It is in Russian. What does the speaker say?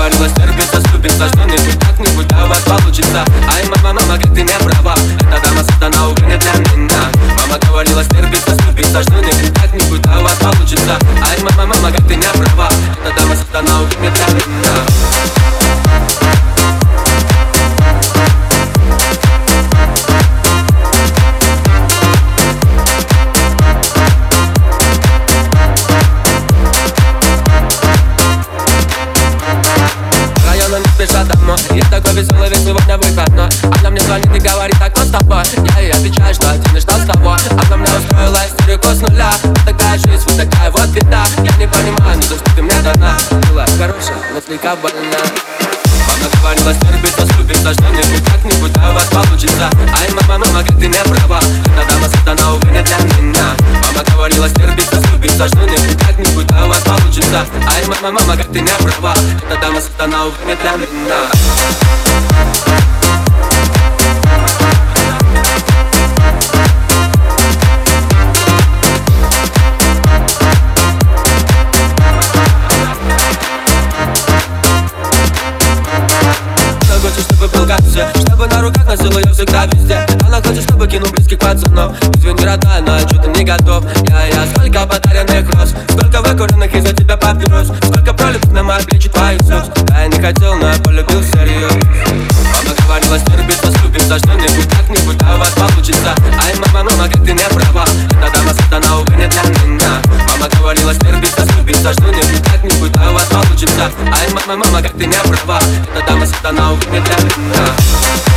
Говорила, сервис доступен, за что-нибудь как-нибудь да у вас получится. Ай, мама, мама, как ты не права. Эта дама создана уже не для меня. Мама говорила, сервис доступен, за что-нибудь такой веселый весь сегодня выходной. Она мне звонит и говорит, так кто с тобой Я ей отвечаю, что один и что с тобой. Она мне устроила истерику с нуля. Вот такая жизнь, вот такая вот беда. Я не понимаю, ну за что ты мне дана? Была хорошая, но слегка больна. Она говорила, стерпится, слюбится Что-нибудь как-нибудь, да у вас получится Ай, мама, мама, как ты не права Ай, мама, мама, как ты не права Эта дама сатана, увы, для меня. Чтобы на руках носил ее всегда везде. Она хочет, чтобы кинул близких пацанов. Извини, родная, но я что-то не готов плечи твоих слез Да я не хотел, но я полюбил всерьез Мама говорила, стерпится, слюбится Что-нибудь, как-нибудь, да у вас получится Ай, мама, мама, как ты не права. Эта дама сатана, не для меня Мама говорила, стерпится, слюбится Что-нибудь, как-нибудь, да у вас получится Ай, мама, мама, как ты не права. Эта дама сатана, не для меня